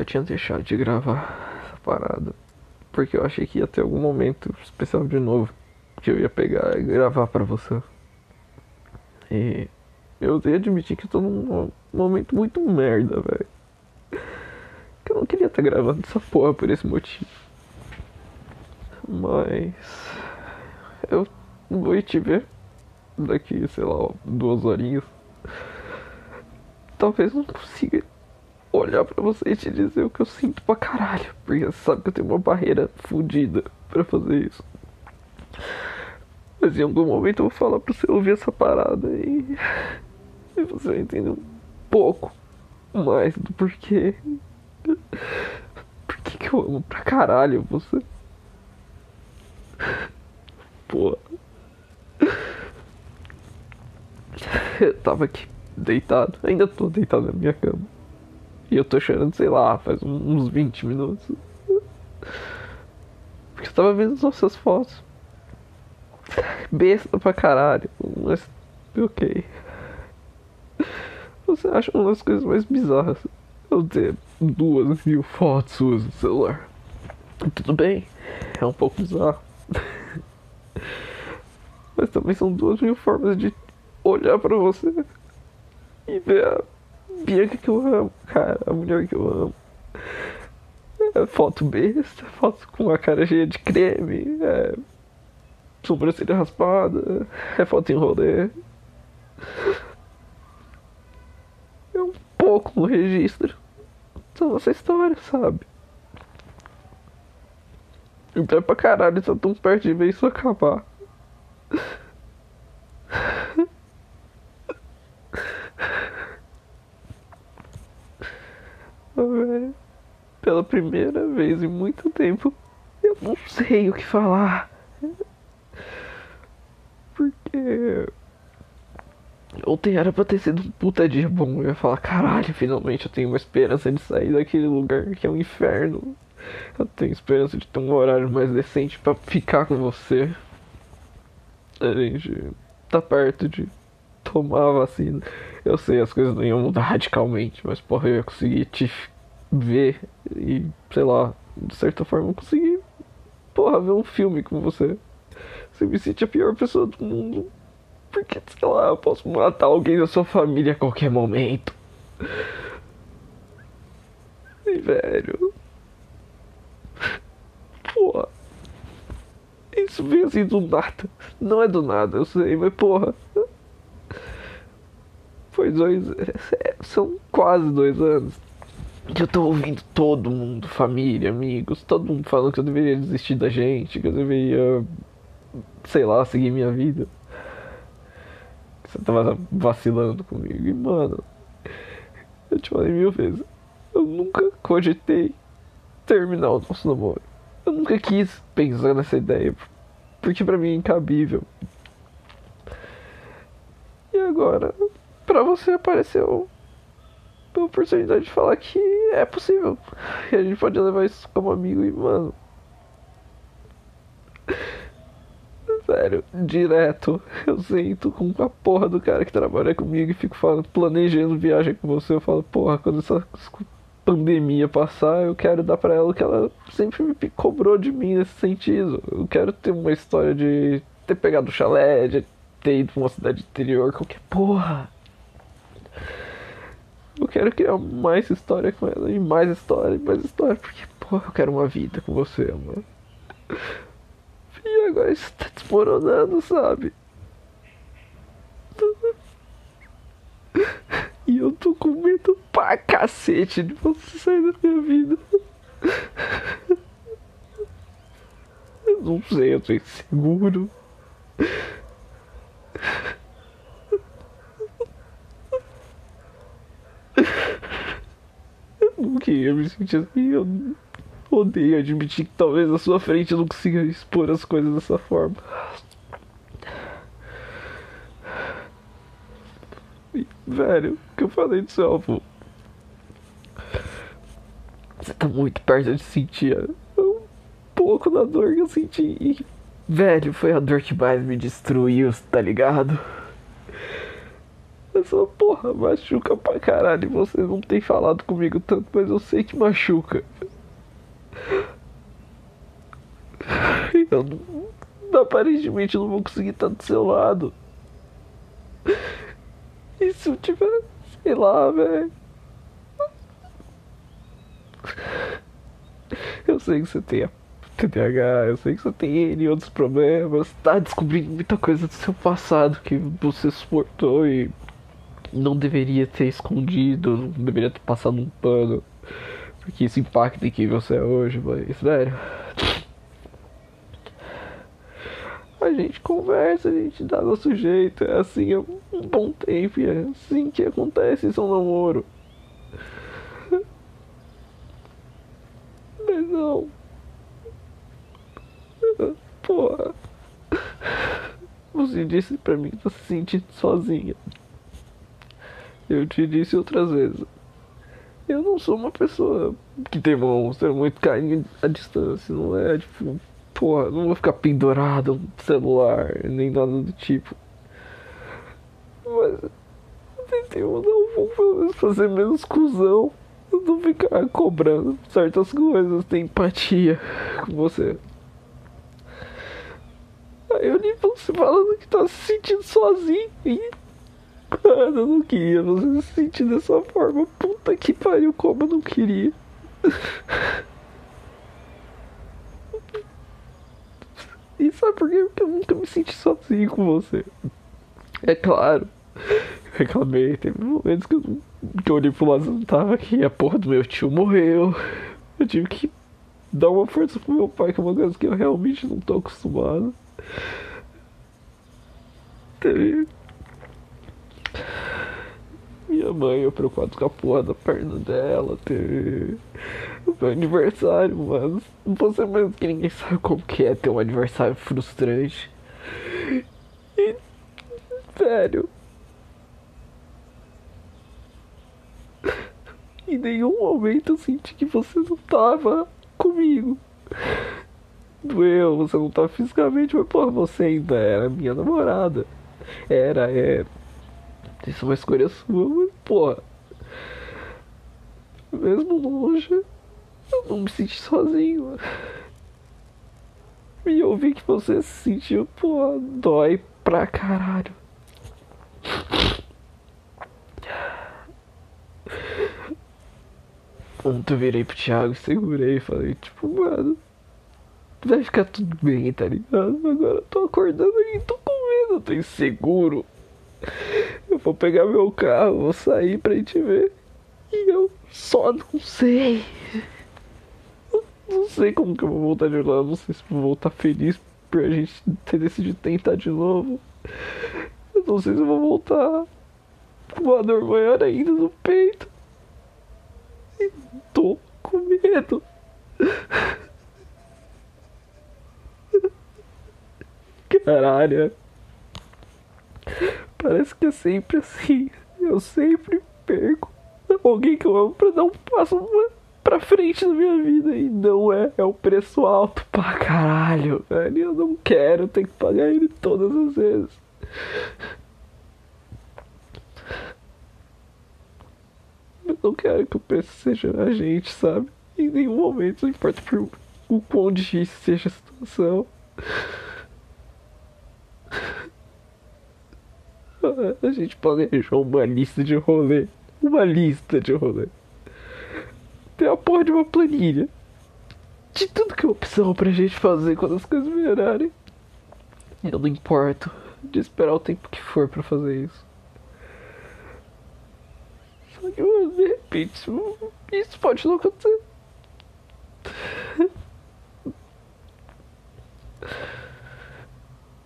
Eu tinha deixado de gravar essa parada. Porque eu achei que ia ter algum momento especial de novo. Que eu ia pegar e gravar pra você. E eu tenho admitir que eu tô num momento muito merda, velho. Que eu não queria estar gravando essa porra por esse motivo. Mas eu vou te ver daqui, sei lá, duas horinhas. Talvez não consiga olhar pra você e te dizer o que eu sinto pra caralho. Porque você sabe que eu tenho uma barreira fodida pra fazer isso. Mas em algum momento eu vou falar pra você ouvir essa parada e, e você vai entender um pouco mais do porquê. Por que, que eu amo pra caralho você? Pô. Eu tava aqui deitado, ainda tô deitado na minha cama. E eu tô chorando, sei lá, faz uns 20 minutos. Porque eu tava vendo as nossas fotos. Besta pra caralho, mas ok. Você acha uma das coisas mais bizarras eu ter duas mil fotos suas no celular? Tudo bem, é um pouco bizarro. Mas também são duas mil formas de olhar pra você e ver a Bianca que eu amo, cara, a mulher que eu amo. É foto besta, foto com a cara cheia de creme, é sobrancelha raspada, é foto em rolê. É um pouco no registro da nossa história, sabe? E é pra caralho, tá tão perto de ver isso acabar. velho. Pela primeira vez em muito tempo, eu não sei o que falar. Porque. Ontem era pra ter sido um puta dia bom. Eu ia falar, caralho, finalmente eu tenho uma esperança de sair daquele lugar que é um inferno. Eu tenho esperança de ter um horário mais decente pra ficar com você. A gente tá perto de tomar a vacina. Eu sei, as coisas não iam mudar radicalmente, mas porra, eu ia conseguir te ver e, sei lá, de certa forma conseguir, porra, ver um filme com você. Você me sente a pior pessoa do mundo. Porque, sei lá, eu posso matar alguém da sua família a qualquer momento. E, velho. Porra. Isso vem assim do nada. Não é do nada, eu sei, mas porra. Foi dois. É, são quase dois anos que eu tô ouvindo todo mundo, família, amigos, todo mundo falando que eu deveria desistir da gente, que eu deveria, sei lá, seguir minha vida. Que você tava vacilando comigo. E, mano, eu te falei mil vezes, eu nunca cogitei terminar o nosso namoro. Eu nunca quis pensar nessa ideia, porque pra mim é incabível. E agora, pra você apareceu a oportunidade de falar que é possível. E a gente pode levar isso como amigo e, mano. Sério, direto, eu sento com a porra do cara que trabalha comigo e fico falando, planejando viagem com você. Eu falo, porra, quando essa pandemia passar, eu quero dar pra ela o que ela sempre me cobrou de mim nesse sentido. Eu quero ter uma história de ter pegado o chalé, de ter ido pra uma cidade interior, qualquer porra. Eu quero criar mais história com ela, e mais história, e mais história, porque, porra, eu quero uma vida com você, mano. E agora isso tá desmoronando, sabe? E eu tô com medo pra cacete de você sair da minha vida. Eu não sei, eu tô inseguro. Que eu me senti assim, eu odeio admitir que talvez na sua frente eu não consiga expor as coisas dessa forma. E, velho, o que eu falei do seu avô? Você tá muito perto de sentir um pouco da dor que eu senti. E, velho, foi a dor que mais me destruiu, tá ligado? Essa porra machuca pra caralho. Você não tem falado comigo tanto, mas eu sei que machuca. Eu não, aparentemente não vou conseguir estar do seu lado. E se eu tiver, sei lá, velho. Eu sei que você tem TDAH, eu sei que você tem N outros problemas, tá descobrindo muita coisa do seu passado que você suportou e não deveria ter escondido, não deveria ter passado um pano, porque isso impacta em quem você é hoje, mas, velho. A gente conversa, a gente dá nosso jeito, é assim há um bom tempo, é assim que acontece isso é namoro. Mas não. Porra. Você disse pra mim que tá se sentindo sozinha. Eu te disse outras vezes. Eu não sou uma pessoa que tem mostra muito carinho à distância, não é tipo, porra, não vou ficar pendurado no celular, nem nada do tipo. Mas eu não vou fazer menos cuzão. Não ficar cobrando certas coisas, ter empatia com você. Aí eu li você falando que tá se sentindo sozinho. E... Mano, eu não queria você se sentir dessa forma. Puta que pariu, como eu não queria. E sabe por quê? Porque eu nunca me senti sozinho com você. É claro. Reclamei, teve momentos que eu, que eu olhei pro lado e não tava aqui. A porra do meu tio morreu. Eu tive que dar uma força pro meu pai, que é uma coisa que eu realmente não tô acostumado. Teve. Minha mãe, eu preocupado com a porra da perna dela. O meu aniversário, mano. Você mesmo que ninguém sabe como que é ter um aniversário frustrante. E. Velho. Em nenhum momento eu senti que você não tava comigo doeu, você não tá fisicamente, mas porra, você ainda era minha namorada. Era, é. Isso é uma escolha sua, mas porra. Mesmo longe, eu não me senti sozinho. E eu vi que você se sentiu, porra, dói pra caralho. Ontem eu virei pro Thiago, segurei e falei, tipo, mano vai ficar tudo bem, tá ligado? Agora eu tô acordando e tô com medo, eu tô inseguro. Eu vou pegar meu carro, vou sair pra gente ver. E eu só não sei. não sei como que eu vou voltar de lá, não sei se vou voltar feliz por a gente ter decidido tentar de novo. Eu não sei se eu vou voltar com uma dor maior ainda no peito. E tô com medo. Caralho. Parece que é sempre assim. Eu sempre perco alguém que eu amo pra dar um passo pra frente na minha vida. E não é. É o preço alto pra caralho, velho. Eu não quero ter que pagar ele todas as vezes. Eu não quero que o preço seja a gente, sabe? Em nenhum momento, não importa por o quão difícil seja a situação. A gente planejou uma lista de rolê. Uma lista de rolê. Tem a porra de uma planilha. De tudo que é opção pra gente fazer quando as coisas melhorarem. Eu não importo de esperar o tempo que for pra fazer isso. Só que, de repente, isso pode não acontecer.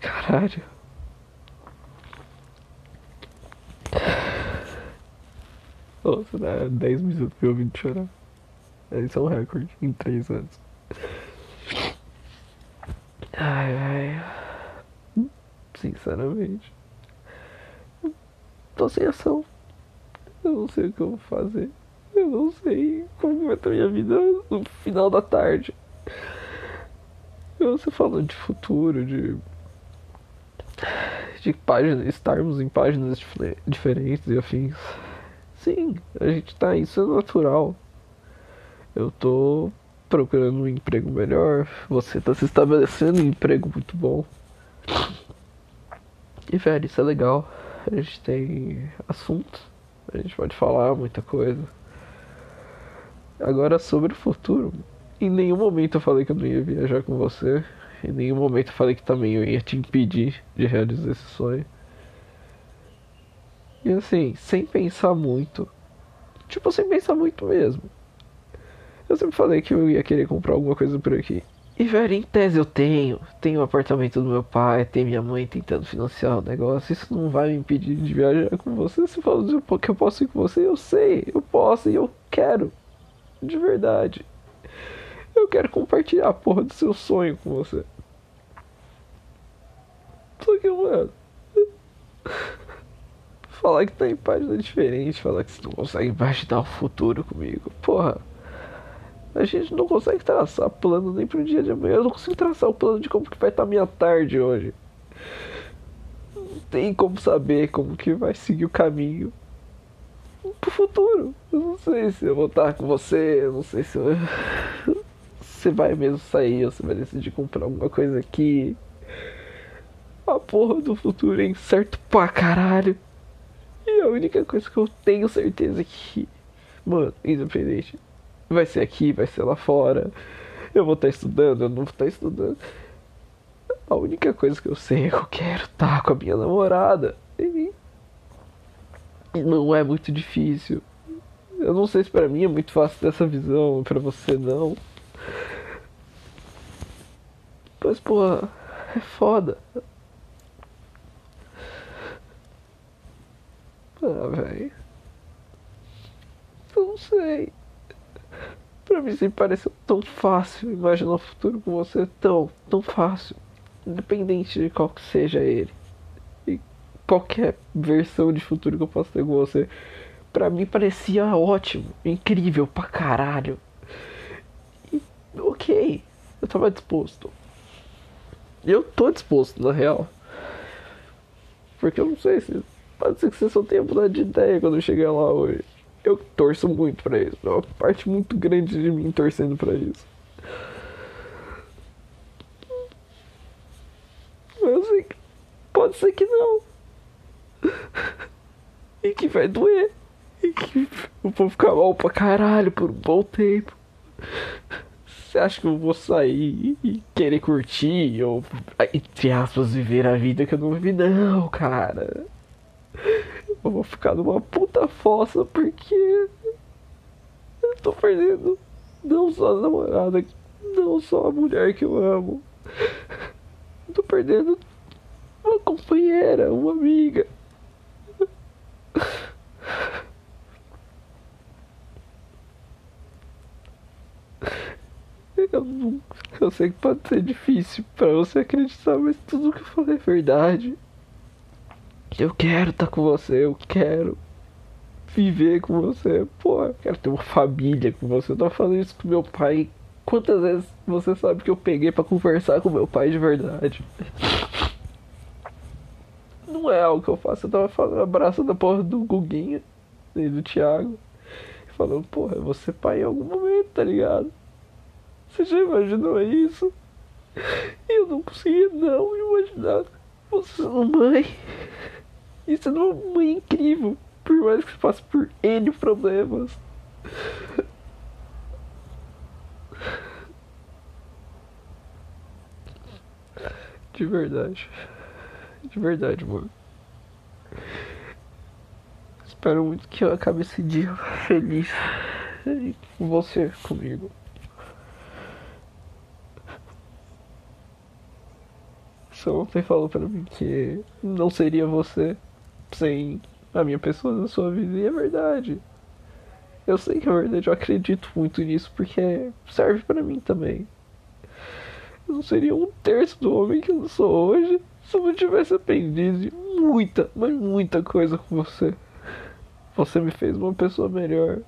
Caralho. Nossa, dá 10 minutos me ouvindo chorar. Esse é um recorde em 3 anos. Ai, ai. Sinceramente. Tô sem ação. Eu não sei o que eu vou fazer. Eu não sei como vai estar minha vida no final da tarde. Você falando de futuro, de de páginas, estarmos em páginas diferentes e afins. Sim, a gente tá, isso é natural. Eu tô procurando um emprego melhor, você tá se estabelecendo um emprego muito bom. E velho, isso é legal. A gente tem assuntos, a gente pode falar muita coisa. Agora sobre o futuro. Em nenhum momento eu falei que eu não ia viajar com você. Em nenhum momento eu falei que também eu ia te impedir de realizar esse sonho. E assim, sem pensar muito. Tipo, sem pensar muito mesmo. Eu sempre falei que eu ia querer comprar alguma coisa por aqui. E velho, em tese eu tenho. Tenho o apartamento do meu pai, tem minha mãe tentando financiar o negócio. Isso não vai me impedir de viajar com você. Se fala que eu posso ir com você, eu sei, eu posso e eu quero. De verdade. Eu quero compartilhar a porra do seu sonho com você. Só que, mano. Falar que tá em página diferente, falar que você não consegue imaginar o futuro comigo. Porra. A gente não consegue traçar plano nem pro dia de amanhã. Eu não consigo traçar o plano de como que vai estar tá minha tarde hoje. Não tem como saber como que vai seguir o caminho pro futuro. Eu não sei se eu vou estar com você, eu não sei se eu... você vai mesmo sair ou você vai decidir comprar alguma coisa aqui. A porra do futuro é incerto pra caralho. E a única coisa que eu tenho certeza é que, mano, independente, vai ser aqui, vai ser lá fora. Eu vou estar estudando, eu não vou estar estudando. A única coisa que eu sei é que eu quero estar com a minha namorada. E não é muito difícil. Eu não sei se para mim é muito fácil ter essa visão, para você não. Mas, pô, é foda. Ah, velho. Não sei. Pra mim sempre pareceu tão fácil imaginar o futuro com você. Tão, tão fácil. Independente de qual que seja ele qualquer versão de futuro que eu possa ter com você. Pra mim parecia ótimo, incrível pra caralho. E, ok, eu tava disposto. Eu tô disposto, na real. Porque eu não sei se. Pode ser que você só tenha mudado de ideia quando eu chegar lá hoje. Eu torço muito pra isso. É uma parte muito grande de mim torcendo pra isso. Eu sei que. Pode ser que não. e que vai doer. E que eu vou ficar mal pra caralho por um bom tempo. Você acha que eu vou sair e querer curtir ou, entre aspas, viver a vida que eu não vivi? Não, cara. Eu vou ficar numa puta fossa porque eu tô perdendo não só a namorada, não só a mulher que eu amo. Eu tô perdendo uma companheira, uma amiga. Eu, não, eu sei que pode ser difícil para você acreditar, mas tudo que eu falei é verdade. Eu quero estar tá com você, eu quero viver com você. Pô, eu quero ter uma família com você. Eu tava falando isso com meu pai. Quantas vezes você sabe que eu peguei para conversar com meu pai de verdade? Não é algo que eu faço. Eu tava falando, abraçando a porra do Guguinha e do Thiago. Falando, porra, eu vou ser pai em algum momento, tá ligado? Você já imaginou isso? Eu não conseguia não imaginar você sendo mãe. Isso é uma mãe incrível. Por mais que você passe por N problemas. De verdade. De verdade, mano. Espero muito que eu acabe esse dia feliz com você comigo. Você ontem falou pra mim que não seria você sem a minha pessoa na sua vida, e é verdade. Eu sei que é verdade, eu acredito muito nisso porque serve para mim também. Eu não seria um terço do homem que eu sou hoje se eu não tivesse aprendido muita, mas muita coisa com você. Você me fez uma pessoa melhor.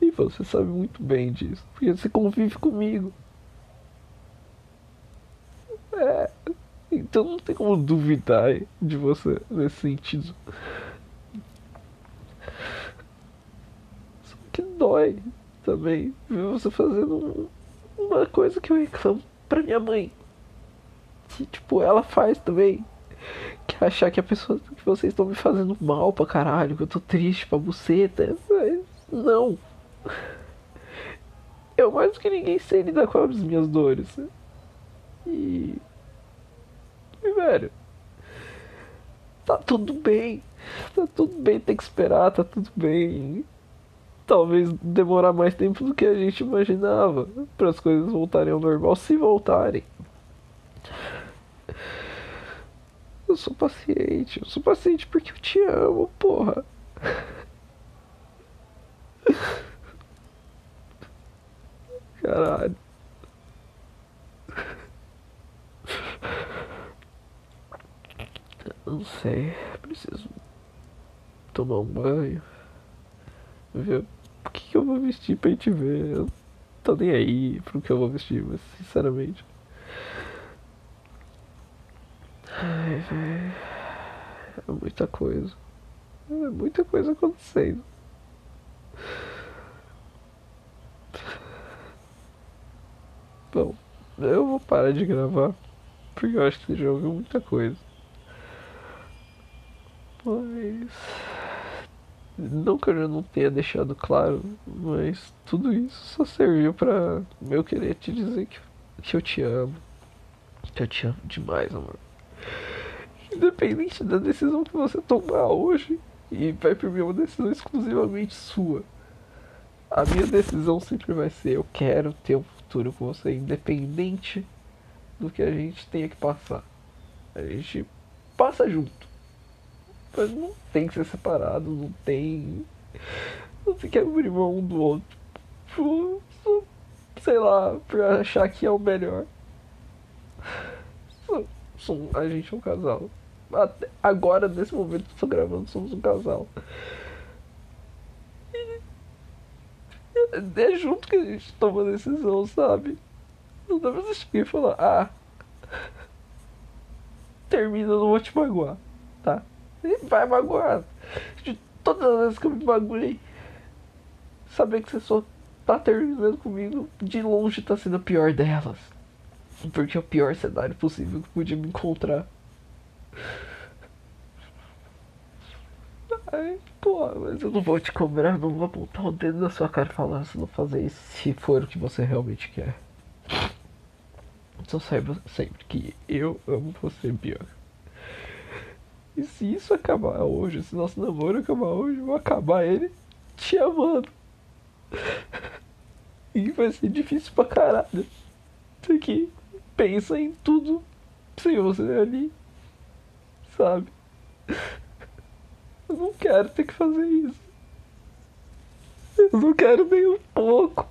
E você sabe muito bem disso, porque você convive comigo. É, Então não tem como duvidar de você nesse sentido. Só que dói também ver você fazendo uma coisa que eu reclamo pra minha mãe. Que tipo, ela faz também. Que achar que a pessoa que vocês estão me fazendo mal pra caralho, que eu tô triste pra buceta. Mas não. Eu mais do que ninguém sei lidar com as minhas dores. E. Velho. Tá tudo bem. Tá tudo bem, tem que esperar, tá tudo bem. Talvez demorar mais tempo do que a gente imaginava para as coisas voltarem ao normal, se voltarem. Eu sou paciente, eu sou paciente porque eu te amo, porra. Caralho. Não sei, preciso tomar um banho. Ver o que, que eu vou vestir pra gente ver. Eu tô nem aí pro que eu vou vestir, mas sinceramente. Ai, velho. É muita coisa. É muita coisa acontecendo. Bom, eu vou parar de gravar. Porque eu acho que você já ouviu muita coisa. Mas. Não que eu já não tenha deixado claro, mas tudo isso só serviu pra eu querer te dizer que, que eu te amo. Que eu te amo demais, amor. Independente da decisão que você tomar hoje, e vai por mim uma decisão exclusivamente sua. A minha decisão sempre vai ser: eu quero ter um futuro com você, independente do que a gente tenha que passar. A gente passa junto. Mas não tem que ser separado, não tem. Não tem que abrir mão um do outro. Tipo, sei lá, pra achar que é o melhor. A gente é um casal. Até agora, nesse momento que estou gravando, somos um casal. E é junto que a gente toma a decisão, sabe? Não dá pra você e falar, ah, termina, não vou te magoar, tá? E vai magoar. De todas as vezes que eu me magoei, saber que você só tá terminando comigo, de longe tá sendo a pior delas. Porque é o pior cenário possível que podia me encontrar. Ai, pô, mas eu não vou te cobrar, não vou apontar o dedo na sua cara e falar se não fazer isso se for o que você realmente quer. Só saiba sempre que eu amo você, Bianca. E se isso acabar hoje, se nosso namoro acabar hoje, eu vou acabar ele te amando. E vai ser difícil pra caralho. Porque pensa em tudo sem você ali. Sabe? Eu não quero ter que fazer isso. Eu não quero nem um pouco.